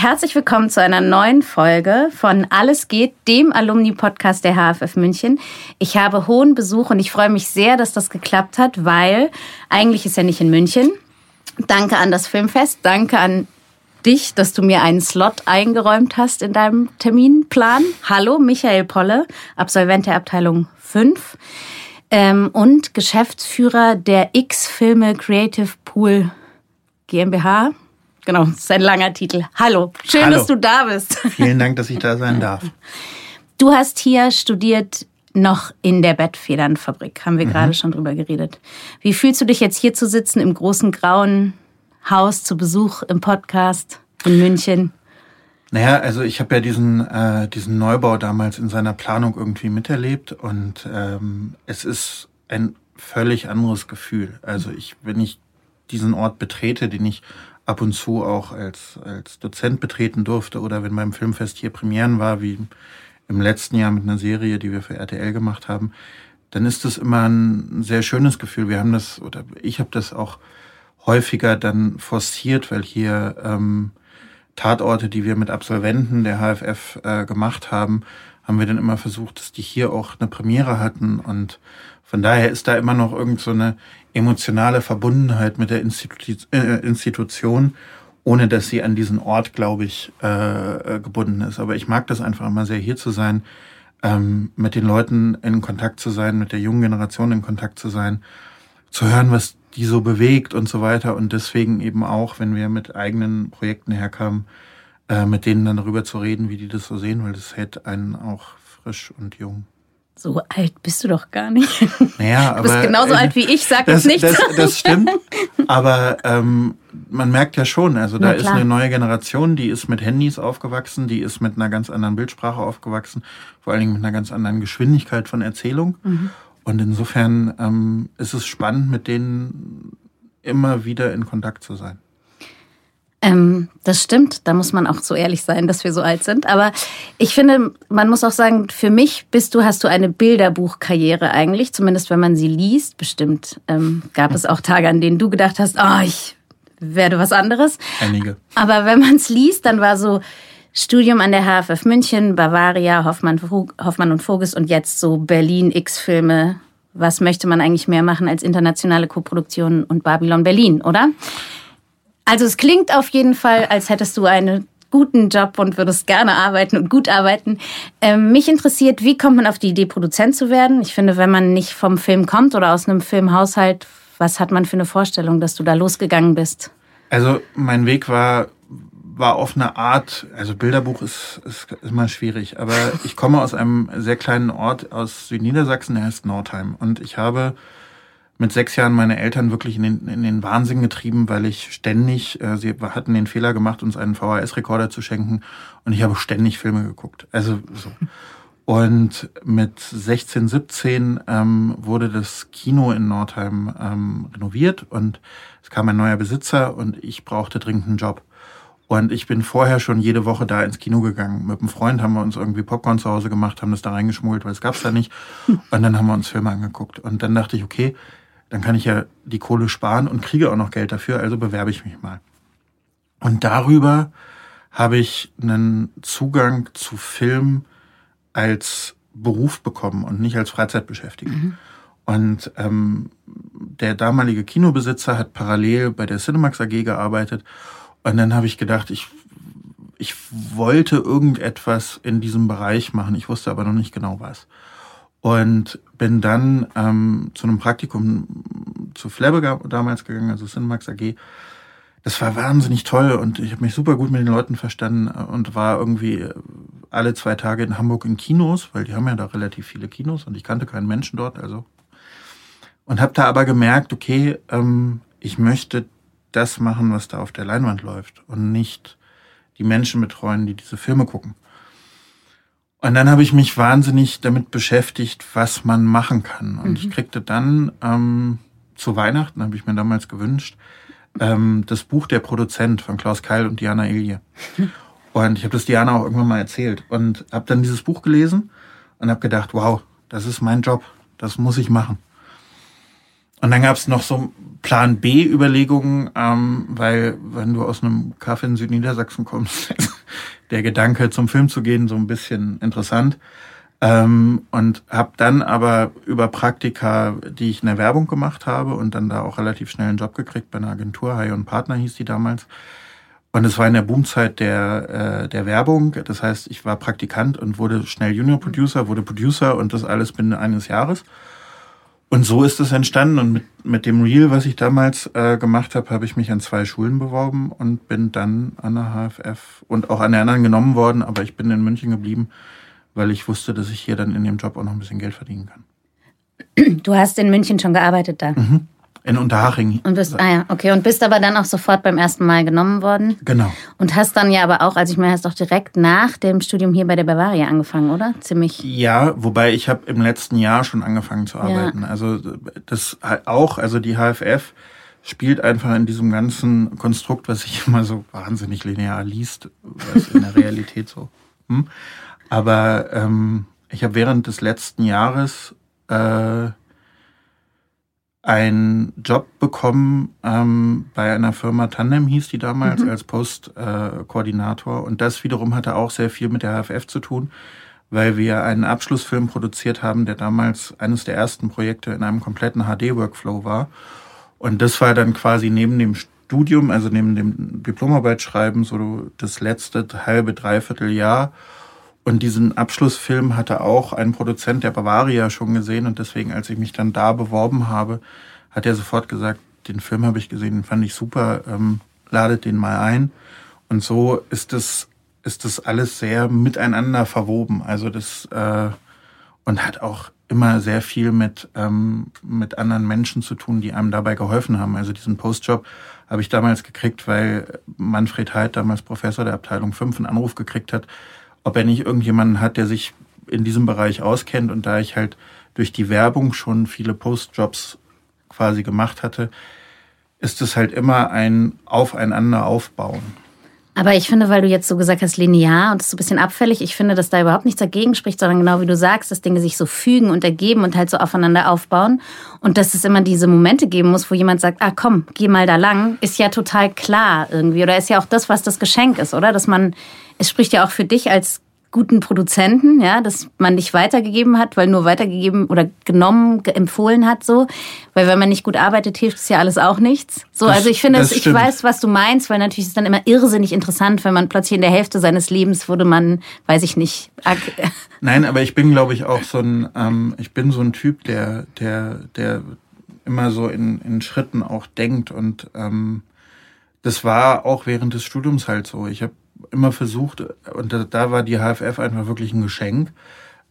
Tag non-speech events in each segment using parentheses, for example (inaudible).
Herzlich willkommen zu einer neuen Folge von Alles geht, dem Alumni-Podcast der HFF München. Ich habe hohen Besuch und ich freue mich sehr, dass das geklappt hat, weil eigentlich ist er nicht in München. Danke an das Filmfest, danke an dich, dass du mir einen Slot eingeräumt hast in deinem Terminplan. Hallo, Michael Polle, Absolvent der Abteilung 5 ähm, und Geschäftsführer der X-Filme Creative Pool GmbH. Genau, das ist ein langer Titel. Hallo, schön, Hallo. dass du da bist. (laughs) Vielen Dank, dass ich da sein darf. Du hast hier studiert noch in der Bettfedernfabrik, haben wir Mhm. gerade schon drüber geredet. Wie fühlst du dich jetzt hier zu sitzen im großen grauen Haus zu Besuch im Podcast in München? Naja, also ich habe ja diesen, äh, diesen Neubau damals in seiner Planung irgendwie miterlebt und ähm, es ist ein völlig anderes Gefühl. Also ich, wenn ich diesen Ort betrete, den ich ab und zu auch als, als Dozent betreten durfte oder wenn beim Filmfest hier Premieren war, wie im letzten Jahr mit einer Serie, die wir für RTL gemacht haben, dann ist es immer ein sehr schönes Gefühl. Wir haben das, oder ich habe das auch häufiger dann forciert, weil hier ähm, Tatorte, die wir mit Absolventen der HFF äh, gemacht haben, haben wir dann immer versucht, dass die hier auch eine Premiere hatten. Und von daher ist da immer noch irgend so eine emotionale Verbundenheit mit der Institu äh, Institution, ohne dass sie an diesen Ort, glaube ich, äh, äh, gebunden ist. Aber ich mag das einfach immer sehr, hier zu sein, ähm, mit den Leuten in Kontakt zu sein, mit der jungen Generation in Kontakt zu sein, zu hören, was die so bewegt und so weiter. Und deswegen eben auch, wenn wir mit eigenen Projekten herkamen, äh, mit denen dann darüber zu reden, wie die das so sehen, weil das hält einen auch frisch und jung. So alt bist du doch gar nicht. (laughs) Naja, Du bist aber, genauso äh, alt wie ich, sag das, jetzt nichts. das, das (laughs) stimmt. Aber ähm, man merkt ja schon, also da ist eine neue Generation, die ist mit Handys aufgewachsen, die ist mit einer ganz anderen Bildsprache aufgewachsen, vor allen Dingen mit einer ganz anderen Geschwindigkeit von Erzählung. Mhm. Und insofern ähm, ist es spannend, mit denen immer wieder in Kontakt zu sein. Ähm, das stimmt, da muss man auch so ehrlich sein, dass wir so alt sind. Aber ich finde, man muss auch sagen, für mich bist du, hast du eine Bilderbuchkarriere eigentlich, zumindest wenn man sie liest. Bestimmt ähm, gab es auch Tage, an denen du gedacht hast, oh, ich werde was anderes. Einige. Aber wenn man es liest, dann war so Studium an der HFF München, Bavaria, Hoffmann, Hoffmann und Voges und jetzt so Berlin X-Filme. Was möchte man eigentlich mehr machen als internationale Koproduktionen und Babylon Berlin, oder? Also es klingt auf jeden Fall, als hättest du einen guten Job und würdest gerne arbeiten und gut arbeiten. Ähm, mich interessiert, wie kommt man auf die Idee, Produzent zu werden? Ich finde, wenn man nicht vom Film kommt oder aus einem Filmhaushalt, was hat man für eine Vorstellung, dass du da losgegangen bist? Also mein Weg war war auf eine Art, also Bilderbuch ist, ist immer schwierig, aber ich komme aus einem sehr kleinen Ort aus Südniedersachsen, der heißt Nordheim. Und ich habe mit sechs Jahren meine Eltern wirklich in den, in den Wahnsinn getrieben, weil ich ständig, äh, sie hatten den Fehler gemacht, uns einen VHS-Rekorder zu schenken und ich habe ständig Filme geguckt. Also so. Und mit 16, 17 ähm, wurde das Kino in Nordheim ähm, renoviert und es kam ein neuer Besitzer und ich brauchte dringend einen Job. Und ich bin vorher schon jede Woche da ins Kino gegangen. Mit einem Freund haben wir uns irgendwie Popcorn zu Hause gemacht, haben das da reingeschmuggelt, weil es gab's da nicht. Und dann haben wir uns Filme angeguckt. Und dann dachte ich, okay, dann kann ich ja die Kohle sparen und kriege auch noch Geld dafür, also bewerbe ich mich mal. Und darüber habe ich einen Zugang zu Film als Beruf bekommen und nicht als Freizeitbeschäftigung. Und ähm, der damalige Kinobesitzer hat parallel bei der Cinemax AG gearbeitet. Und dann habe ich gedacht, ich, ich wollte irgendetwas in diesem Bereich machen. Ich wusste aber noch nicht genau was. Und bin dann ähm, zu einem Praktikum zu Flebbe ga- damals gegangen, also Cinemax AG. Das war wahnsinnig toll und ich habe mich super gut mit den Leuten verstanden und war irgendwie alle zwei Tage in Hamburg in Kinos, weil die haben ja da relativ viele Kinos und ich kannte keinen Menschen dort, also und habe da aber gemerkt, okay, ähm, ich möchte das machen, was da auf der Leinwand läuft und nicht die Menschen betreuen, die diese Filme gucken. Und dann habe ich mich wahnsinnig damit beschäftigt, was man machen kann. Und mhm. ich kriegte dann ähm, zu Weihnachten, habe ich mir damals gewünscht, ähm, das Buch Der Produzent von Klaus Keil und Diana Ilje. (laughs) Und ich habe das Diana auch irgendwann mal erzählt und habe dann dieses Buch gelesen und habe gedacht, wow, das ist mein Job, das muss ich machen. Und dann gab es noch so Plan B-Überlegungen, ähm, weil wenn du aus einem Kaffee in Südniedersachsen kommst, (laughs) der Gedanke zum Film zu gehen so ein bisschen interessant. Ähm, und habe dann aber über Praktika, die ich in der Werbung gemacht habe und dann da auch relativ schnell einen Job gekriegt bei einer Agentur, Hai und Partner hieß die damals. Und es war in der Boomzeit der, äh, der Werbung. Das heißt, ich war Praktikant und wurde schnell Junior Producer, wurde Producer und das alles binnen eines Jahres. Und so ist es entstanden. Und mit, mit dem Reel, was ich damals äh, gemacht habe, habe ich mich an zwei Schulen beworben und bin dann an der HFF und auch an der anderen genommen worden. Aber ich bin in München geblieben, weil ich wusste, dass ich hier dann in dem Job auch noch ein bisschen Geld verdienen kann. Du hast in München schon gearbeitet da? Mhm. In Unterhaching. Und bist, ah ja, okay. Und bist aber dann auch sofort beim ersten Mal genommen worden? Genau. Und hast dann ja aber auch, also ich meine, hast doch direkt nach dem Studium hier bei der Bavaria angefangen, oder? Ziemlich. Ja, wobei ich habe im letzten Jahr schon angefangen zu arbeiten. Ja. Also das auch, also die HFF spielt einfach in diesem ganzen Konstrukt, was sich immer so wahnsinnig linear liest, was in der Realität so. (laughs) Hm? Aber ähm, ich habe während des letzten Jahres äh, einen Job bekommen ähm, bei einer Firma Tandem, hieß die damals, mhm. als Postkoordinator. Äh, und das wiederum hatte auch sehr viel mit der HFF zu tun, weil wir einen Abschlussfilm produziert haben, der damals eines der ersten Projekte in einem kompletten HD-Workflow war. Und das war dann quasi neben dem Studium, also neben dem Diplomarbeitsschreiben, so das letzte halbe, dreiviertel Jahr. Und diesen Abschlussfilm hatte auch ein Produzent der Bavaria schon gesehen. Und deswegen, als ich mich dann da beworben habe, hat er sofort gesagt, den Film habe ich gesehen, den fand ich super, ähm, ladet den mal ein. Und so ist das, ist das alles sehr miteinander verwoben. Also das, äh, und hat auch immer sehr viel mit, ähm, mit anderen Menschen zu tun, die einem dabei geholfen haben. Also diesen Postjob habe ich damals gekriegt, weil Manfred Heid, damals Professor der Abteilung 5, einen Anruf gekriegt hat, ob er nicht irgendjemanden hat, der sich in diesem Bereich auskennt. Und da ich halt durch die Werbung schon viele Postjobs quasi gemacht hatte, ist es halt immer ein Aufeinander aufbauen. Aber ich finde, weil du jetzt so gesagt hast, linear und das ist so ein bisschen abfällig, ich finde, dass da überhaupt nichts dagegen spricht, sondern genau wie du sagst, dass Dinge sich so fügen und ergeben und halt so aufeinander aufbauen. Und dass es immer diese Momente geben muss, wo jemand sagt, ah komm, geh mal da lang, ist ja total klar irgendwie. Oder ist ja auch das, was das Geschenk ist, oder? Dass man, es spricht ja auch für dich als guten Produzenten, ja, dass man dich weitergegeben hat, weil nur weitergegeben oder genommen, empfohlen hat, so. Weil wenn man nicht gut arbeitet, hilft es ja alles auch nichts. So, das, also ich finde, ich weiß, was du meinst, weil natürlich ist es dann immer irrsinnig interessant, wenn man plötzlich in der Hälfte seines Lebens wurde man, weiß ich nicht. (laughs) Nein, aber ich bin, glaube ich, auch so ein, ähm, ich bin so ein Typ, der, der, der immer so in, in Schritten auch denkt und ähm, das war auch während des Studiums halt so. Ich habe immer versucht, und da, da, war die HFF einfach wirklich ein Geschenk,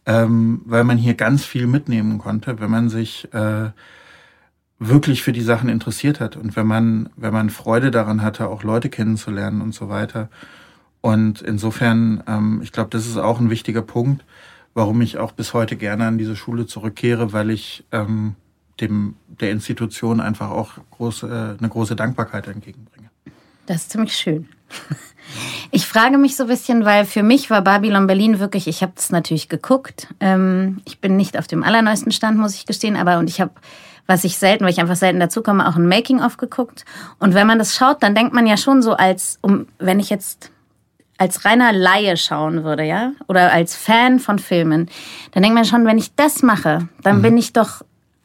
ähm, weil man hier ganz viel mitnehmen konnte, wenn man sich äh, wirklich für die Sachen interessiert hat und wenn man, wenn man Freude daran hatte, auch Leute kennenzulernen und so weiter. Und insofern, ähm, ich glaube, das ist auch ein wichtiger Punkt, warum ich auch bis heute gerne an diese Schule zurückkehre, weil ich ähm, dem der Institution einfach auch große, äh, eine große Dankbarkeit entgegenbringe. Das ist ziemlich schön. (laughs) Ich frage mich so ein bisschen, weil für mich war Babylon Berlin wirklich, ich habe das natürlich geguckt. Ähm, ich bin nicht auf dem allerneuesten Stand, muss ich gestehen, aber und ich habe, was ich selten, weil ich einfach selten dazu komme, auch ein Making-of geguckt. Und wenn man das schaut, dann denkt man ja schon so als, um, wenn ich jetzt als reiner Laie schauen würde, ja, oder als Fan von Filmen, dann denkt man schon, wenn ich das mache, dann mhm. bin ich doch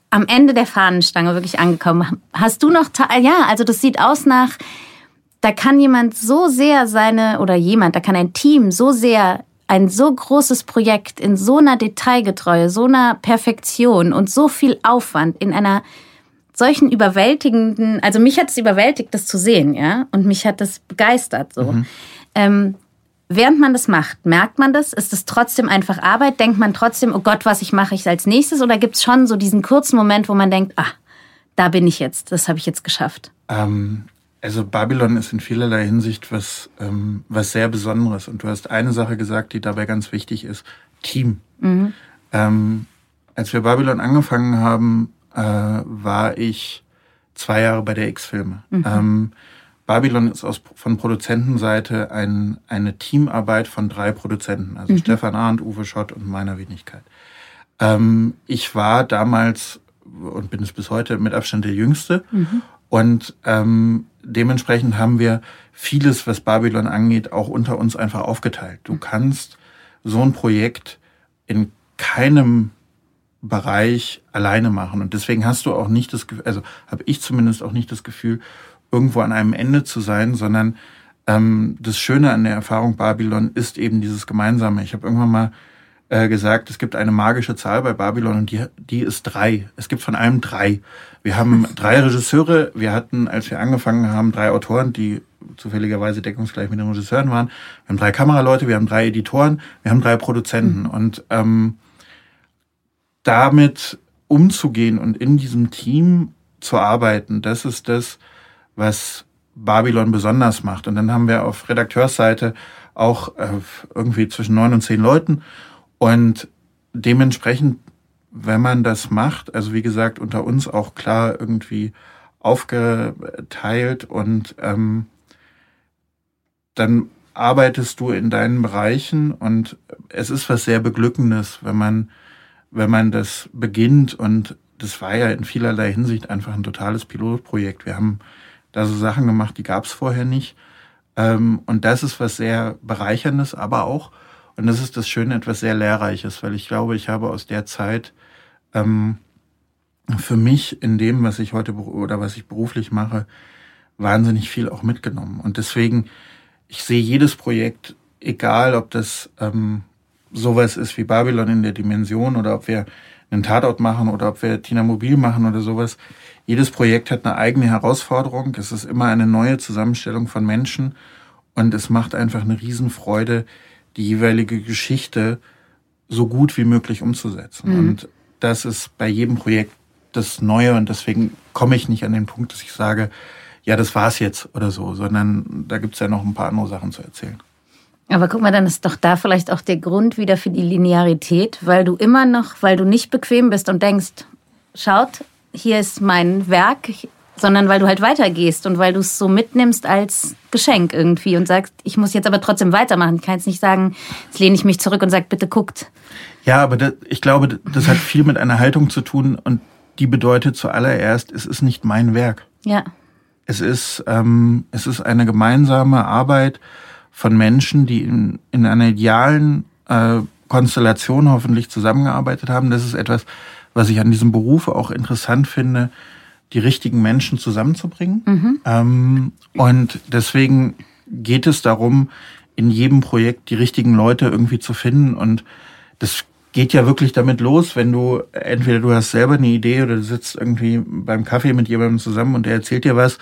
am Ende der Fahnenstange wirklich angekommen. Hast du noch, ja, also das sieht aus nach, da kann jemand so sehr seine, oder jemand, da kann ein Team so sehr ein so großes Projekt in so einer Detailgetreue, so einer Perfektion und so viel Aufwand in einer solchen überwältigenden, also mich hat es überwältigt, das zu sehen, ja, und mich hat das begeistert so. Mhm. Ähm, während man das macht, merkt man das? Ist es trotzdem einfach Arbeit? Denkt man trotzdem, oh Gott, was ich mache ich als nächstes? Oder gibt es schon so diesen kurzen Moment, wo man denkt, ah, da bin ich jetzt, das habe ich jetzt geschafft? Ähm, Also Babylon ist in vielerlei Hinsicht was, ähm, was sehr Besonderes. Und du hast eine Sache gesagt, die dabei ganz wichtig ist. Team. Mhm. Ähm, als wir Babylon angefangen haben, äh, war ich zwei Jahre bei der X-Filme. Mhm. Ähm, Babylon ist aus, von Produzentenseite ein, eine Teamarbeit von drei Produzenten, also mhm. Stefan Arndt, Uwe Schott und meiner Wenigkeit. Ähm, ich war damals und bin es bis heute mit Abstand der Jüngste. Mhm. Und ähm, dementsprechend haben wir vieles, was Babylon angeht, auch unter uns einfach aufgeteilt. Du kannst so ein Projekt in keinem Bereich alleine machen. Und deswegen hast du auch nicht das Gefühl, also habe ich zumindest auch nicht das Gefühl, irgendwo an einem Ende zu sein, sondern ähm, das Schöne an der Erfahrung Babylon ist eben dieses Gemeinsame. Ich habe irgendwann mal äh, gesagt, es gibt eine magische Zahl bei Babylon und die, die ist drei. Es gibt von allem drei. Wir haben (laughs) drei Regisseure. Wir hatten, als wir angefangen haben, drei Autoren, die zufälligerweise deckungsgleich mit den Regisseuren waren. Wir haben drei Kameraleute, wir haben drei Editoren, wir haben drei Produzenten. Mhm. Und ähm, damit umzugehen und in diesem Team zu arbeiten, das ist das, was Babylon besonders macht. Und dann haben wir auf Redakteursseite auch äh, irgendwie zwischen neun und zehn Leuten. Und dementsprechend, wenn man das macht, also wie gesagt, unter uns auch klar irgendwie aufgeteilt und ähm, dann arbeitest du in deinen Bereichen und es ist was sehr Beglückendes, wenn man, wenn man das beginnt und das war ja in vielerlei Hinsicht einfach ein totales Pilotprojekt. Wir haben da so Sachen gemacht, die gab es vorher nicht. Ähm, und das ist was sehr Bereicherndes, aber auch und das ist das Schöne, etwas sehr Lehrreiches, weil ich glaube, ich habe aus der Zeit ähm, für mich in dem, was ich heute oder was ich beruflich mache, wahnsinnig viel auch mitgenommen. Und deswegen, ich sehe jedes Projekt, egal ob das ähm, sowas ist wie Babylon in der Dimension oder ob wir einen Tatort machen oder ob wir Tina Mobil machen oder sowas. Jedes Projekt hat eine eigene Herausforderung. Es ist immer eine neue Zusammenstellung von Menschen und es macht einfach eine Riesenfreude, die jeweilige Geschichte so gut wie möglich umzusetzen. Mhm. Und das ist bei jedem Projekt das Neue und deswegen komme ich nicht an den Punkt, dass ich sage, ja, das war's jetzt oder so, sondern da gibt's ja noch ein paar andere Sachen zu erzählen. Aber guck mal, dann ist doch da vielleicht auch der Grund wieder für die Linearität, weil du immer noch, weil du nicht bequem bist und denkst, schaut, hier ist mein Werk, sondern weil du halt weitergehst und weil du es so mitnimmst als Geschenk irgendwie und sagst, ich muss jetzt aber trotzdem weitermachen. Ich kann jetzt nicht sagen, jetzt lehne ich mich zurück und sage, bitte guckt. Ja, aber das, ich glaube, das hat viel mit einer Haltung zu tun und die bedeutet zuallererst, es ist nicht mein Werk. Ja. Es ist, ähm, es ist eine gemeinsame Arbeit von Menschen, die in, in einer idealen äh, Konstellation hoffentlich zusammengearbeitet haben. Das ist etwas, was ich an diesem Beruf auch interessant finde die richtigen Menschen zusammenzubringen. Mhm. Ähm, und deswegen geht es darum, in jedem Projekt die richtigen Leute irgendwie zu finden. Und das geht ja wirklich damit los, wenn du entweder du hast selber eine Idee oder du sitzt irgendwie beim Kaffee mit jemandem zusammen und der erzählt dir was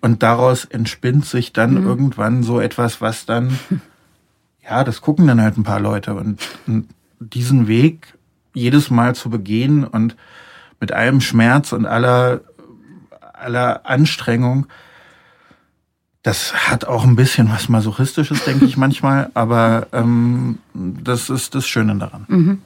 und daraus entspinnt sich dann mhm. irgendwann so etwas, was dann, (laughs) ja, das gucken dann halt ein paar Leute und, und diesen Weg jedes Mal zu begehen und mit allem Schmerz und aller aller Anstrengung. Das hat auch ein bisschen was Masochistisches, denke ich manchmal, aber ähm, das ist das Schöne daran. Mhm.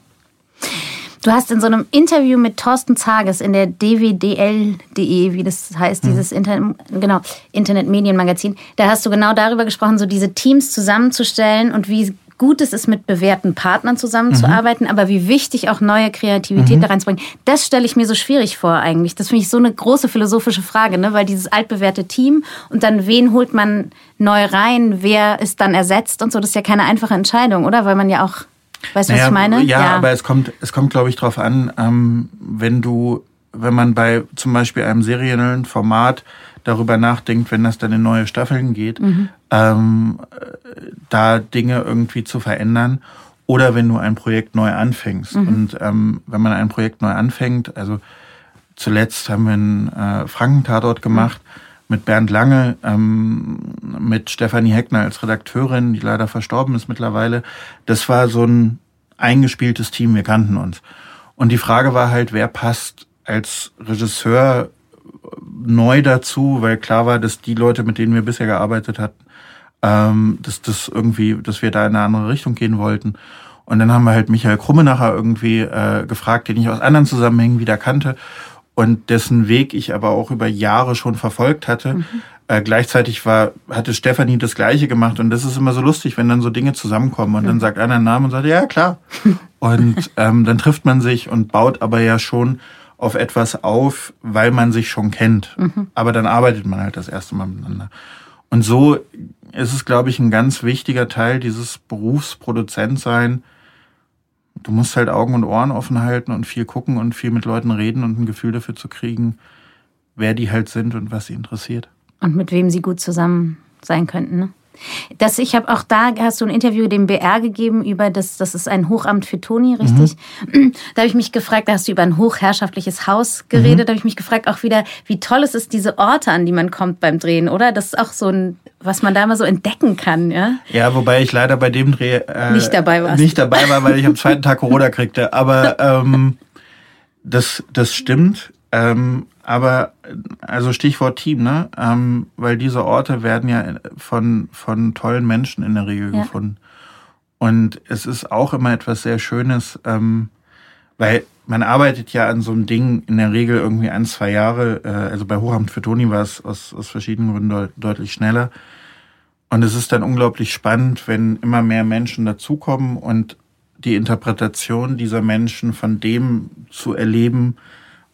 Du hast in so einem Interview mit Thorsten Zages in der dwdl.de, wie das heißt, dieses Internet, genau, Internetmedienmagazin, da hast du genau darüber gesprochen, so diese Teams zusammenzustellen und wie gut es ist, mit bewährten Partnern zusammenzuarbeiten, mhm. aber wie wichtig auch neue Kreativität mhm. da reinzubringen, das stelle ich mir so schwierig vor eigentlich. Das finde ich so eine große philosophische Frage, ne? weil dieses altbewährte Team und dann wen holt man neu rein, wer ist dann ersetzt und so, das ist ja keine einfache Entscheidung, oder? Weil man ja auch, weißt du, naja, was ich meine? Ja, ja, aber es kommt, es kommt, glaube ich, darauf an, ähm, wenn du, wenn man bei zum Beispiel einem seriellen Format darüber nachdenkt, wenn das dann in neue Staffeln geht, mhm. ähm, da Dinge irgendwie zu verändern. Oder wenn du ein Projekt neu anfängst. Mhm. Und ähm, wenn man ein Projekt neu anfängt, also zuletzt haben wir einen äh, Frankentatort gemacht mhm. mit Bernd Lange, ähm, mit Stefanie Heckner als Redakteurin, die leider verstorben ist mittlerweile. Das war so ein eingespieltes Team, wir kannten uns. Und die Frage war halt, wer passt als Regisseur neu dazu, weil klar war, dass die Leute, mit denen wir bisher gearbeitet hatten, ähm, dass das irgendwie, dass wir da in eine andere Richtung gehen wollten. Und dann haben wir halt Michael Krumme nachher irgendwie äh, gefragt, den ich aus anderen Zusammenhängen wieder kannte und dessen Weg ich aber auch über Jahre schon verfolgt hatte. Mhm. Äh, gleichzeitig war, hatte Stefanie das Gleiche gemacht und das ist immer so lustig, wenn dann so Dinge zusammenkommen und mhm. dann sagt einer einen Namen und sagt, ja klar. (laughs) und ähm, dann trifft man sich und baut aber ja schon auf etwas auf, weil man sich schon kennt. Mhm. Aber dann arbeitet man halt das erste Mal miteinander. Und so ist es, glaube ich, ein ganz wichtiger Teil dieses Berufsproduzent sein, du musst halt Augen und Ohren offen halten und viel gucken und viel mit Leuten reden und ein Gefühl dafür zu kriegen, wer die halt sind und was sie interessiert. Und mit wem sie gut zusammen sein könnten. Ne? Das, ich habe auch da, hast du ein Interview dem BR gegeben über das, das ist ein Hochamt für Toni, richtig? Mhm. Da habe ich mich gefragt, da hast du über ein hochherrschaftliches Haus geredet, mhm. da habe ich mich gefragt auch wieder, wie toll es ist, diese Orte, an die man kommt beim Drehen, oder? Das ist auch so ein, was man da mal so entdecken kann, ja? Ja, wobei ich leider bei dem Dreh äh, nicht dabei war. Nicht dabei war, weil ich am zweiten Tag Corona kriegte. Aber ähm, das, das stimmt. Ähm, aber also Stichwort Team, ne? Ähm, weil diese Orte werden ja von, von tollen Menschen in der Regel ja. gefunden. Und es ist auch immer etwas sehr Schönes, ähm, weil man arbeitet ja an so einem Ding in der Regel irgendwie ein, zwei Jahre. Äh, also bei Hochamt für Toni war es aus, aus verschiedenen Gründen deut deutlich schneller. Und es ist dann unglaublich spannend, wenn immer mehr Menschen dazukommen und die Interpretation dieser Menschen von dem zu erleben,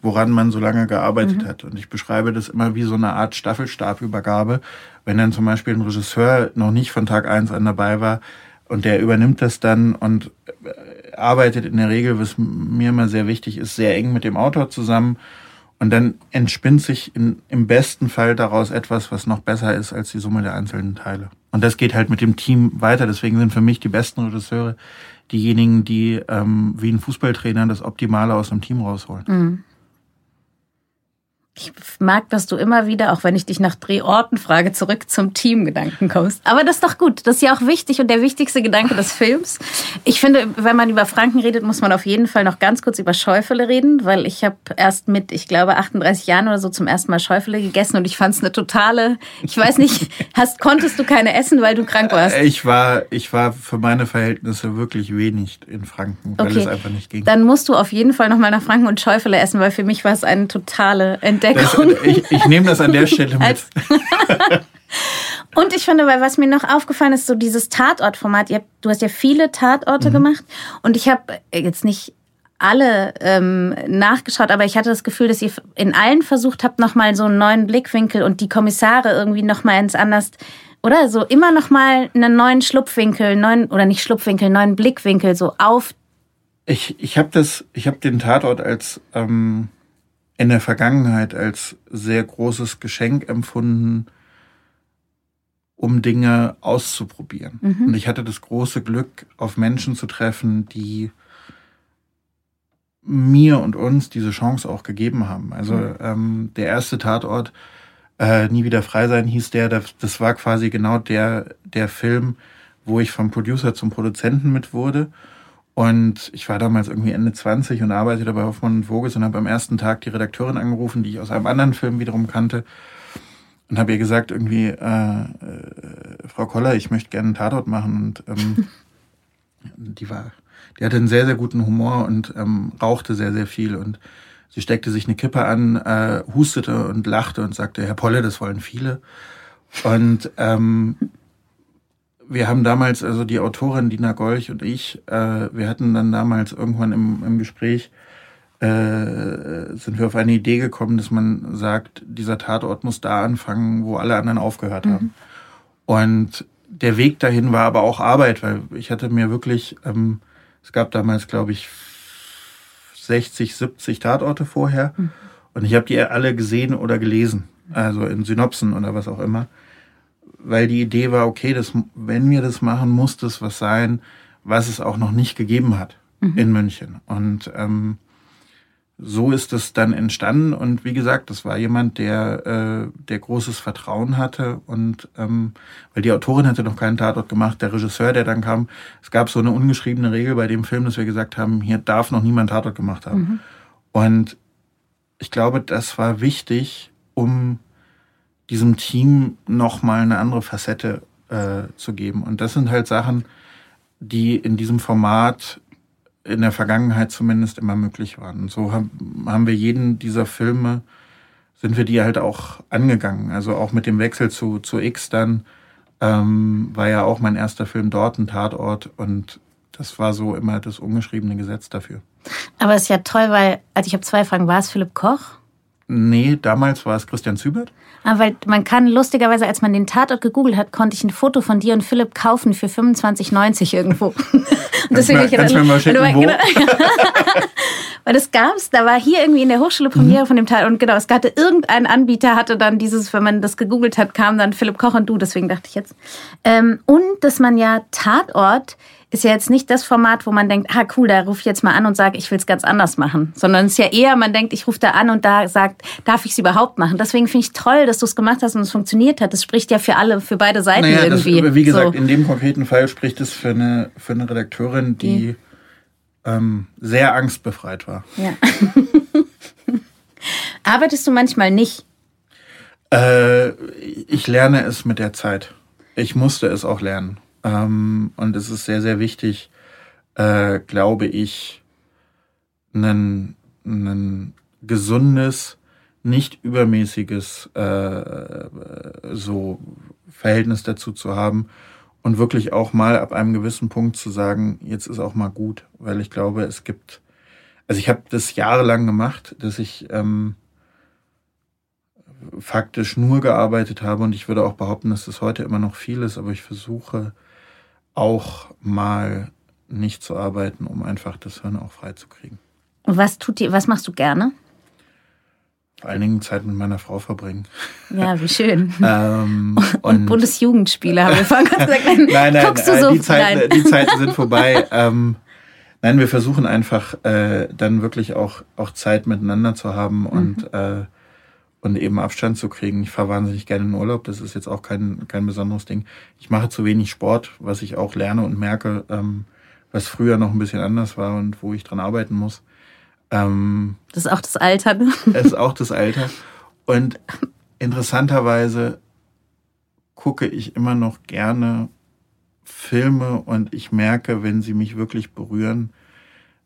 woran man so lange gearbeitet mhm. hat. Und ich beschreibe das immer wie so eine Art Staffelstabübergabe. Wenn dann zum Beispiel ein Regisseur noch nicht von Tag eins an dabei war und der übernimmt das dann und äh, arbeitet in der Regel, was mir immer sehr wichtig ist, sehr eng mit dem Autor zusammen. Und dann entspinnt sich in, im besten Fall daraus etwas, was noch besser ist als die Summe der einzelnen Teile. Und das geht halt mit dem Team weiter. Deswegen sind für mich die besten Regisseure diejenigen, die ähm, wie ein Fußballtrainer das Optimale aus dem Team rausholen. Mhm. Ich mag, dass du immer wieder, auch wenn ich dich nach Drehorten frage, zurück zum Teamgedanken kommst. Aber das ist doch gut. Das ist ja auch wichtig und der wichtigste Gedanke des (laughs) Films. Ich finde, wenn man über Franken redet, muss man auf jeden Fall noch ganz kurz über Schäufele reden, weil ich habe erst mit, ich glaube, 38 Jahren oder so zum ersten Mal Schäufele gegessen und ich fand es eine totale, ich weiß nicht, (laughs) hast, konntest du keine essen, weil du krank warst? Äh, ich war, ich war für meine Verhältnisse wirklich wenig in Franken, weil okay. es einfach nicht ging. Dann musst du auf jeden Fall nochmal nach Franken und Schäufele essen, weil für mich war es eine totale Entdeckung. Entdeckung. Das, ich, ich nehme das an der (laughs) Stelle mit. Und ich finde, weil was mir noch aufgefallen ist, so dieses Tatortformat. Du hast ja viele Tatorte mhm. gemacht und ich habe jetzt nicht alle ähm, nachgeschaut, aber ich hatte das Gefühl, dass ihr in allen versucht habt, nochmal so einen neuen Blickwinkel und die Kommissare irgendwie nochmal ins anders, oder so immer nochmal einen neuen Schlupfwinkel, neuen, oder nicht Schlupfwinkel, neuen Blickwinkel so auf. Ich, ich habe das, ich habe den Tatort als ähm, in der Vergangenheit als sehr großes Geschenk empfunden, um Dinge auszuprobieren. Mhm. Und ich hatte das große Glück, auf Menschen zu treffen, die mir und uns diese Chance auch gegeben haben. Also mhm. ähm, der erste Tatort, äh, Nie wieder frei sein, hieß der, das war quasi genau der, der Film, wo ich vom Producer zum Produzenten mit wurde. Und ich war damals irgendwie Ende 20 und arbeitete bei Hoffmann und Voges und habe am ersten Tag die Redakteurin angerufen, die ich aus einem anderen Film wiederum kannte. Und habe ihr gesagt, irgendwie, äh, äh, Frau Koller, ich möchte gerne einen Tatort machen. Und ähm, (laughs) die war, die hatte einen sehr, sehr guten Humor und ähm, rauchte sehr, sehr viel. Und sie steckte sich eine Kippe an, äh, hustete und lachte und sagte, Herr Polle, das wollen viele. Und ähm, wir haben damals, also die Autorin Dina Golch und ich, äh, wir hatten dann damals irgendwann im, im Gespräch, äh, sind wir auf eine Idee gekommen, dass man sagt, dieser Tatort muss da anfangen, wo alle anderen aufgehört mhm. haben. Und der Weg dahin war aber auch Arbeit, weil ich hatte mir wirklich, ähm, es gab damals, glaube ich, 60, 70 Tatorte vorher. Mhm. Und ich habe die alle gesehen oder gelesen, also in Synopsen oder was auch immer weil die Idee war, okay, das, wenn wir das machen, muss das was sein, was es auch noch nicht gegeben hat mhm. in München. Und ähm, so ist es dann entstanden. Und wie gesagt, das war jemand, der, äh, der großes Vertrauen hatte. Und ähm, weil die Autorin hatte noch keinen Tatort gemacht, der Regisseur, der dann kam, es gab so eine ungeschriebene Regel bei dem Film, dass wir gesagt haben, hier darf noch niemand Tatort gemacht haben. Mhm. Und ich glaube, das war wichtig, um diesem Team nochmal eine andere Facette äh, zu geben. Und das sind halt Sachen, die in diesem Format in der Vergangenheit zumindest immer möglich waren. Und so haben, haben wir jeden dieser Filme, sind wir die halt auch angegangen. Also auch mit dem Wechsel zu, zu X dann ähm, war ja auch mein erster Film dort, ein Tatort. Und das war so immer das ungeschriebene Gesetz dafür. Aber es ist ja toll, weil, also ich habe zwei Fragen. War es Philipp Koch? Nee, damals war es Christian Zübert. Aber ah, weil man kann lustigerweise, als man den Tatort gegoogelt hat, konnte ich ein Foto von dir und Philipp kaufen für 25,90 irgendwo. (laughs) und deswegen kannst dann, mir mal schicken, weil, wo? Genau, (laughs) weil das gab's, da war hier irgendwie in der Hochschule Premiere mhm. von dem Tatort und genau, es hatte irgendein Anbieter hatte dann dieses, wenn man das gegoogelt hat, kam dann Philipp Koch und du, deswegen dachte ich jetzt. Ähm, und dass man ja Tatort ist ja jetzt nicht das Format, wo man denkt, ah cool, da rufe ich jetzt mal an und sage, ich will es ganz anders machen. Sondern es ist ja eher, man denkt, ich rufe da an und da sagt, darf ich es überhaupt machen? Deswegen finde ich toll, dass du es gemacht hast und es funktioniert hat. Das spricht ja für alle, für beide Seiten naja, irgendwie. Das, wie gesagt, so. in dem konkreten Fall spricht es für eine, für eine Redakteurin, die ja. ähm, sehr angstbefreit war. Ja. (laughs) Arbeitest du manchmal nicht? Äh, ich lerne es mit der Zeit. Ich musste es auch lernen. Ähm, und es ist sehr, sehr wichtig, äh, glaube ich, ein, ein gesundes, nicht übermäßiges äh, so Verhältnis dazu zu haben und wirklich auch mal ab einem gewissen Punkt zu sagen, jetzt ist auch mal gut, weil ich glaube, es gibt, also ich habe das jahrelang gemacht, dass ich ähm, faktisch nur gearbeitet habe und ich würde auch behaupten, dass das heute immer noch viel ist, aber ich versuche auch mal nicht zu arbeiten, um einfach das Hirn auch frei zu kriegen. Und was tut dir, was machst du gerne? Vor allen Dingen Zeit mit meiner Frau verbringen. Ja, wie schön. (laughs) ähm, (laughs) und, und Bundesjugendspiele haben wir vorhin (laughs) gesagt. nein, nein, Guckst du so? die, Zeiten, nein. die Zeiten sind vorbei. ähm, nein, wir versuchen einfach äh, dann wirklich auch, auch Zeit miteinander zu haben und mhm. äh, und eben Abstand zu kriegen. Ich fahre wahnsinnig gerne in Urlaub, das ist jetzt auch kein, kein besonderes Ding. Ich mache zu wenig Sport, was ich auch lerne und merke, ähm, was früher noch ein bisschen anders war und wo ich dran arbeiten muss. Ähm, das ist auch das Alter. Ne? (laughs) Das ist auch das Alter. Und interessanterweise gucke ich immer noch gerne Filme und ich merke, wenn sie mich wirklich berühren,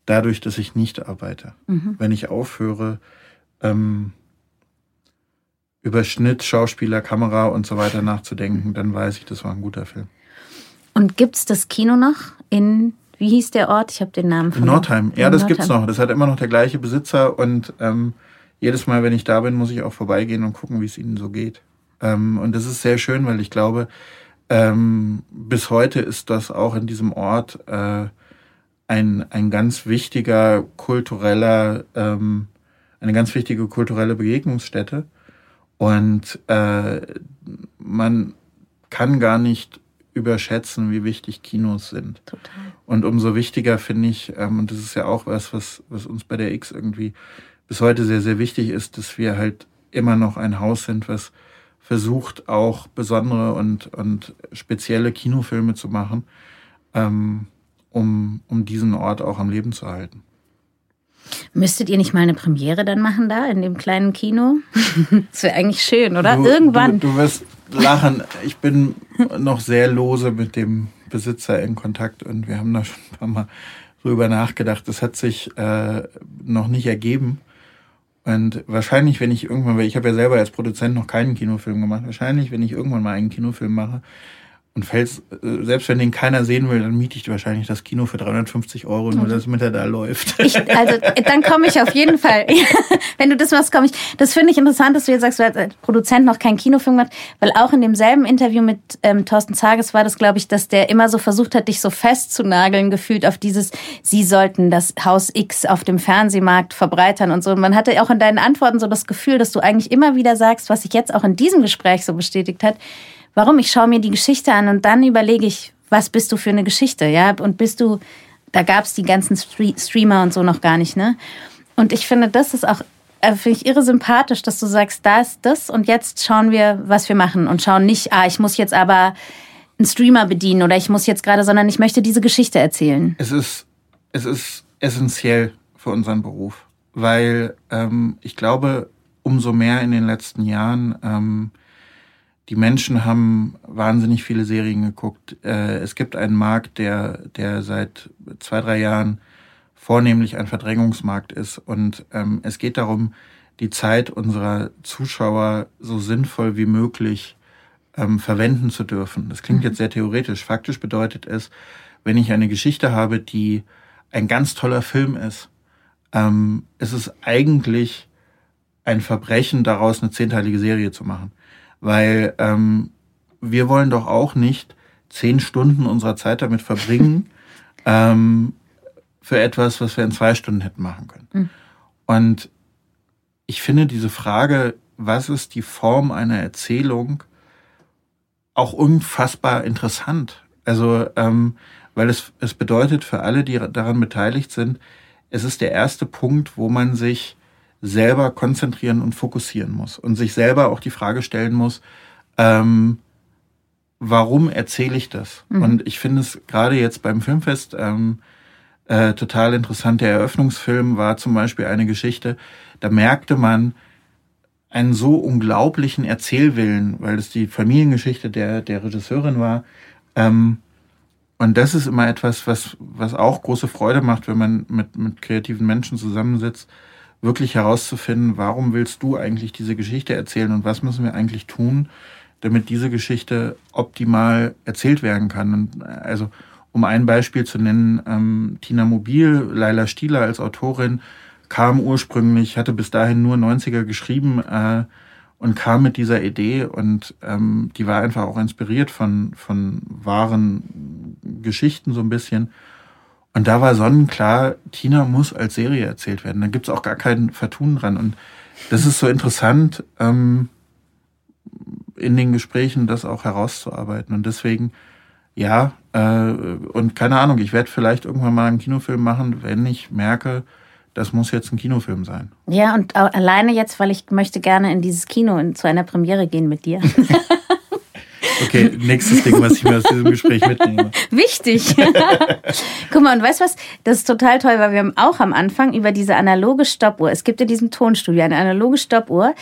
dadurch, dass ich nicht arbeite. Mhm. Wenn ich aufhöre, ähm, über Schnitt, Schauspieler, Kamera und so weiter nachzudenken, dann weiß ich, das war ein guter Film. Und gibt es das Kino noch in, wie hieß der Ort? Ich habe den Namen von. Nordheim. Ja, das gibt es noch. Das hat immer noch der gleiche Besitzer und ähm, jedes Mal, wenn ich da bin, muss ich auch vorbeigehen und gucken, wie es ihnen so geht. Ähm, und das ist sehr schön, weil ich glaube, ähm, bis heute ist das auch in diesem Ort äh, ein, ein ganz wichtiger kultureller, ähm, eine ganz wichtige kulturelle Begegnungsstätte. Und äh, man kann gar nicht überschätzen, wie wichtig Kinos sind. Total. Und umso wichtiger finde ich, ähm, und das ist ja auch was, was, was uns bei der X irgendwie bis heute sehr, sehr wichtig ist, dass wir halt immer noch ein Haus sind, was versucht, auch besondere und, und spezielle Kinofilme zu machen, ähm, um, um diesen Ort auch am Leben zu halten. Müsstet ihr nicht mal eine Premiere dann machen da in dem kleinen Kino? (laughs) das wäre eigentlich schön, oder? Du, Irgendwann. Du, du wirst lachen. Ich bin noch sehr lose mit dem Besitzer in Kontakt und wir haben da schon ein paar Mal drüber nachgedacht. Das hat sich äh, noch nicht ergeben. Und wahrscheinlich, wenn ich irgendwann, weil ich habe ja selber als Produzent noch keinen Kinofilm gemacht, wahrscheinlich, wenn ich irgendwann mal einen Kinofilm mache, und fällst, äh, selbst wenn den keiner sehen will, dann miete ich wahrscheinlich das Kino für 350 Euro, nur dass mit er da läuft. Ich, also (laughs) dann komme ich auf jeden Fall. (laughs) (laughs) wenn du das machst, komme ich. Das finde ich interessant, dass du jetzt sagst, du als Produzent noch keinen Kinofilm gemacht, weil auch in demselben Interview mit ähm, Thorsten Zages war das, glaube ich, dass der immer so versucht hat, dich so festzunageln, gefühlt auf dieses, sie sollten das Haus X auf dem Fernsehmarkt verbreitern und so. Und man hatte auch in deinen Antworten so das Gefühl, dass du eigentlich immer wieder sagst, was sich jetzt auch in diesem Gespräch so bestätigt hat, Warum? Ich schaue mir die Geschichte an und dann überlege ich, was bist du für eine Geschichte, ja? Und bist du, da gab es die ganzen Streamer und so noch gar nicht, ne? Und ich finde, das ist auch, äh, finde ich irre sympathisch, dass du sagst, da ist das und jetzt schauen wir, was wir machen und schauen nicht, ah, ich muss jetzt aber einen Streamer bedienen oder ich muss jetzt gerade, sondern ich möchte diese Geschichte erzählen. Es ist, es ist essentiell für unseren Beruf, weil ähm, ich glaube, umso mehr in den letzten Jahren. Ähm, die Menschen haben wahnsinnig viele Serien geguckt. Äh, es gibt einen Markt, der, der seit zwei, drei Jahren vornehmlich ein Verdrängungsmarkt ist. Und ähm, es geht darum, die Zeit unserer Zuschauer so sinnvoll wie möglich ähm, verwenden zu dürfen. Das klingt jetzt sehr theoretisch. Faktisch bedeutet es, wenn ich eine Geschichte habe, die ein ganz toller Film ist, ähm, ist es eigentlich ein Verbrechen, daraus eine zehnteilige Serie zu machen. Weil ähm, wir wollen doch auch nicht zehn Stunden unserer Zeit damit verbringen, (laughs) ähm, für etwas, was wir in zwei Stunden hätten machen können. Mhm. Und ich finde diese Frage, was ist die Form einer Erzählung, auch unfassbar interessant. Also, ähm, weil es, es bedeutet für alle, die daran beteiligt sind, es ist der erste Punkt, wo man sich selber konzentrieren und fokussieren muss und sich selber auch die Frage stellen muss, ähm, warum erzähle ich das? Mhm. Und ich finde es gerade jetzt beim Filmfest ähm, äh, total interessant. Der Eröffnungsfilm war zum Beispiel eine Geschichte, da merkte man einen so unglaublichen Erzählwillen, weil es die Familiengeschichte der, der Regisseurin war. Ähm, und das ist immer etwas, was, was auch große Freude macht, wenn man mit, mit kreativen Menschen zusammensitzt, wirklich herauszufinden, warum willst du eigentlich diese Geschichte erzählen und was müssen wir eigentlich tun, damit diese Geschichte optimal erzählt werden kann. Und also, um ein Beispiel zu nennen, ähm, Tina Mobil, Laila Stieler als Autorin, kam ursprünglich, hatte bis dahin nur 90er geschrieben äh, und kam mit dieser Idee und ähm, die war einfach auch inspiriert von, von wahren Geschichten so ein bisschen. Und da war sonnenklar, Tina muss als Serie erzählt werden. Da gibt's auch gar kein Vertun dran. Und das ist so interessant, ähm, in den Gesprächen das auch herauszuarbeiten. Und deswegen, ja, äh, und keine Ahnung, ich werde vielleicht irgendwann mal einen Kinofilm machen, wenn ich merke, das muss jetzt ein Kinofilm sein. Ja, und alleine jetzt, weil ich möchte gerne in dieses Kino in, zu einer Premiere gehen mit dir. (laughs) Okay, nächstes Ding, was ich mir aus diesem Gespräch mitnehme. Wichtig. (laughs) Guck mal, und weißt du was? Das ist total toll, weil wir haben auch am Anfang über diese analoge Stoppuhr, es gibt in diesem Tonstudio eine analoge Stoppuhr,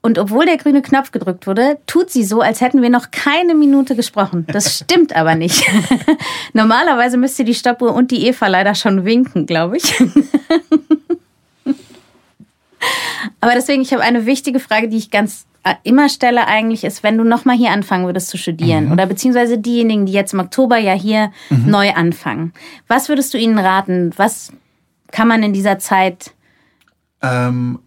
und obwohl der grüne Knopf gedrückt wurde, tut sie so, als hätten wir noch keine Minute gesprochen. Das (laughs) stimmt aber nicht. (laughs) Normalerweise müsste die Stoppuhr und die Eva leider schon winken, glaube ich. aber deswegen, ich habe eine wichtige Frage, die ich ganz immer stelle eigentlich, ist, wenn du nochmal hier anfangen würdest zu studieren mhm. oder beziehungsweise diejenigen, die jetzt im Oktober ja hier mhm. neu anfangen. Was würdest du ihnen raten? Was kann man in dieser Zeit ähm,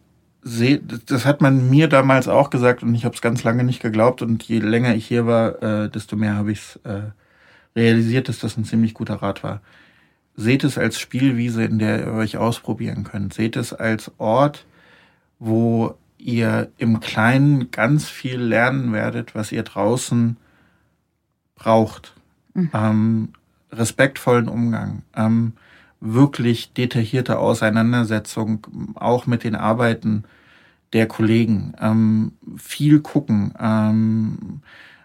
das hat man mir damals auch gesagt und ich habe es ganz lange nicht geglaubt und je länger ich hier war, äh, desto mehr habe ich es äh, realisiert, dass das ein ziemlich guter Rat war. Seht es als Spielwiese, in der ihr euch ausprobieren könnt. Seht es als Ort, wo ihr im Kleinen ganz viel lernen werdet, was ihr draußen braucht. Mhm. Ähm, respektvollen Umgang. Ähm, wirklich detaillierte Auseinandersetzung auch mit den Arbeiten der Kollegen. Ähm, viel gucken, ähm,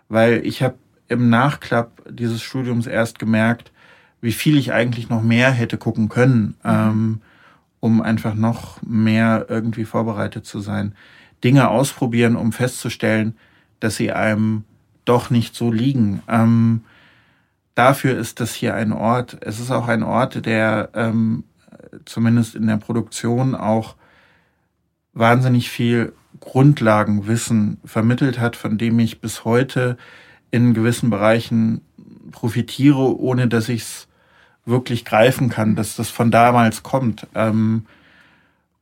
weil ich habe im Nachklapp dieses Studiums erst gemerkt, wie viel ich eigentlich noch mehr hätte gucken können, mhm. Um einfach noch mehr irgendwie vorbereitet zu sein. Dinge ausprobieren, um festzustellen, dass sie einem doch nicht so liegen. Ähm, dafür ist das hier ein Ort. Es ist auch ein Ort, der ähm, zumindest in der Produktion auch wahnsinnig viel Grundlagenwissen vermittelt hat, von dem ich bis heute in gewissen Bereichen profitiere, ohne dass ich es wirklich greifen kann, dass das von damals kommt. Ähm,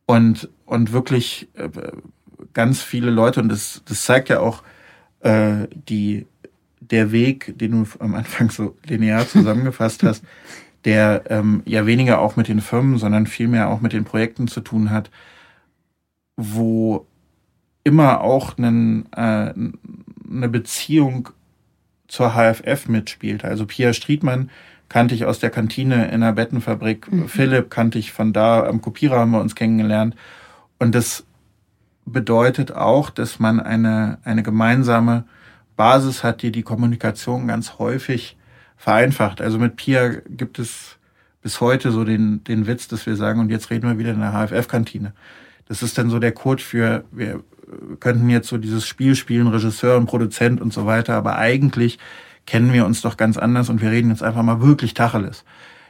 und, und wirklich äh, ganz viele Leute, und das, das zeigt ja auch äh, die der Weg, den du am Anfang so linear zusammengefasst hast, (laughs) der ähm, ja weniger auch mit den Firmen, sondern vielmehr auch mit den Projekten zu tun hat, wo immer auch einen, äh, eine Beziehung zur HFF mitspielt. Also Pia Striedmann kannte ich aus der Kantine in der Bettenfabrik. Mhm. Philipp kannte ich von da, am Kopierer haben wir uns kennengelernt. Und das bedeutet auch, dass man eine, eine gemeinsame Basis hat, die die Kommunikation ganz häufig vereinfacht. Also mit Pia gibt es bis heute so den, den Witz, dass wir sagen, und jetzt reden wir wieder in der HFF-Kantine. Das ist dann so der Code für, wir, könnten jetzt so dieses Spiel spielen, Regisseur und Produzent und so weiter, aber eigentlich kennen wir uns doch ganz anders und wir reden jetzt einfach mal wirklich Tacheles.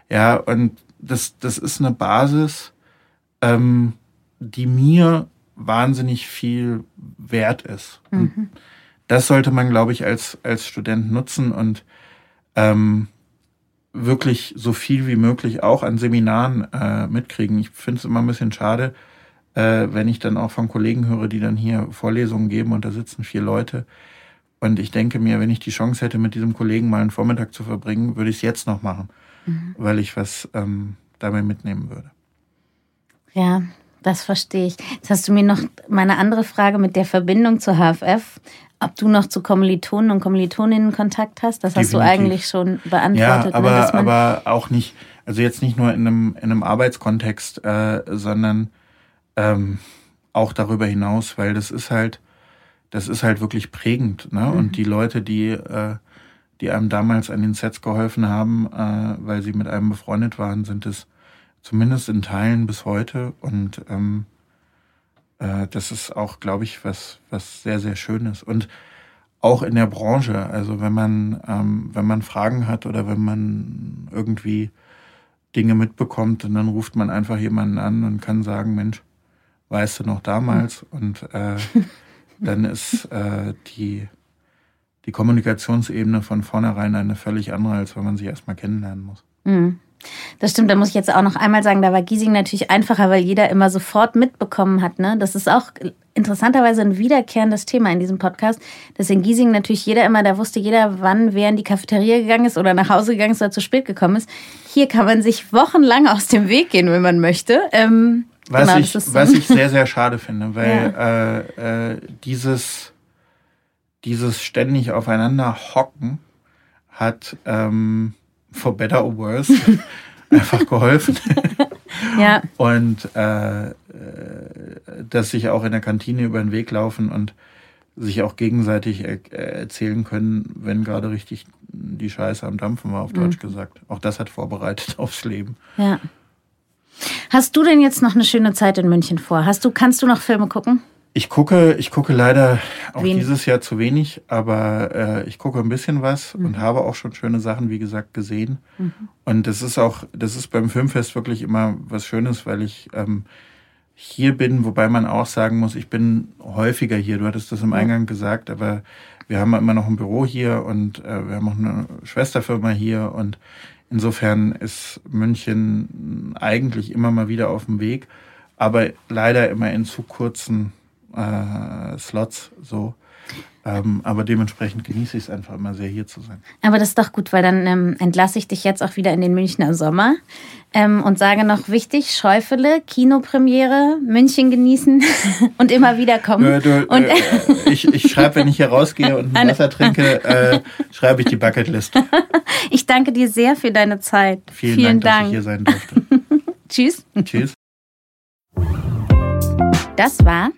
Ja, und das, das ist eine Basis, ähm, die mir wahnsinnig viel wert ist. Mhm. das sollte man, glaube ich, als, als Student nutzen und ähm, wirklich so viel wie möglich auch an Seminaren äh, mitkriegen. Ich finde es immer ein bisschen schade, äh, wenn ich dann auch von Kollegen höre, die dann hier Vorlesungen geben und da sitzen vier Leute. Und ich denke mir, wenn ich die Chance hätte, mit diesem Kollegen mal einen Vormittag zu verbringen, würde ich es jetzt noch machen, mhm. weil ich was ähm, dabei mitnehmen würde. Ja, das verstehe ich. Jetzt hast du mir noch meine andere Frage mit der Verbindung zur HFF, ob du noch zu Kommilitonen und Kommilitoninnen Kontakt hast. Das Definitiv. hast du eigentlich schon beantwortet. Ja, aber, ne, aber auch nicht, also jetzt nicht nur in einem, in einem Arbeitskontext, äh, sondern ähm, auch darüber hinaus, weil das ist halt, das ist halt wirklich prägend. Ne? Mhm. Und die Leute, die, äh, die einem damals an den Sets geholfen haben, äh, weil sie mit einem befreundet waren, sind es zumindest in Teilen bis heute. Und ähm, äh, das ist auch, glaube ich, was, was sehr, sehr Schönes. Und auch in der Branche, also wenn man, ähm, wenn man Fragen hat oder wenn man irgendwie Dinge mitbekommt und dann ruft man einfach jemanden an und kann sagen, Mensch, weißt du noch damals? Und äh, (laughs) dann ist äh, die, die Kommunikationsebene von vornherein eine völlig andere, als wenn man sie erstmal kennenlernen muss. Mhm. Das stimmt, da muss ich jetzt auch noch einmal sagen, da war Giesing natürlich einfacher, weil jeder immer sofort mitbekommen hat. Ne? Das ist auch interessanterweise ein wiederkehrendes Thema in diesem Podcast, dass in Giesing natürlich jeder immer, da wusste jeder, wann wer in die Cafeteria gegangen ist oder nach Hause gegangen ist oder zu spät gekommen ist. Hier kann man sich wochenlang aus dem Weg gehen, wenn man möchte. Ähm, was, genau, ich, so. was ich sehr, sehr schade finde, weil (laughs) ja. äh, äh, dieses, dieses ständig aufeinander hocken hat ähm, for better or worse (laughs) einfach geholfen. (laughs) ja. Und äh, äh, dass sich auch in der Kantine über den Weg laufen und sich auch gegenseitig er erzählen können, wenn gerade richtig die Scheiße am Dampfen war, auf Deutsch mhm. gesagt. Auch das hat vorbereitet aufs Leben. Ja. Hast du denn jetzt noch eine schöne Zeit in München vor? Hast du, kannst du noch Filme gucken? Ich gucke, ich gucke leider auch wenig. dieses Jahr zu wenig, aber äh, ich gucke ein bisschen was mhm. und habe auch schon schöne Sachen, wie gesagt, gesehen. Mhm. Und das ist auch, das ist beim Filmfest wirklich immer was Schönes, weil ich ähm, hier bin, wobei man auch sagen muss, ich bin häufiger hier. Du hattest das im Eingang gesagt, aber wir haben immer noch ein Büro hier und äh, wir haben auch eine Schwesterfirma hier und insofern ist München eigentlich immer mal wieder auf dem Weg, aber leider immer in zu kurzen äh, Slots so. Ähm, aber dementsprechend genieße ich es einfach immer sehr, hier zu sein. Aber das ist doch gut, weil dann ähm, entlasse ich dich jetzt auch wieder in den Münchner Sommer ähm, und sage noch wichtig, Schäufele, Kinopremiere, München genießen (laughs) und immer wieder kommen. Äh, du, und äh, (laughs) ich ich schreibe, wenn ich hier rausgehe und ein Wasser trinke, äh, schreibe ich die Bucketlist. (laughs) ich danke dir sehr für deine Zeit. Vielen, Vielen Dank, Dank, dass ich hier sein durfte. Tschüss. Tschüss. Das war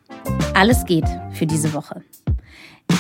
Alles geht für diese Woche.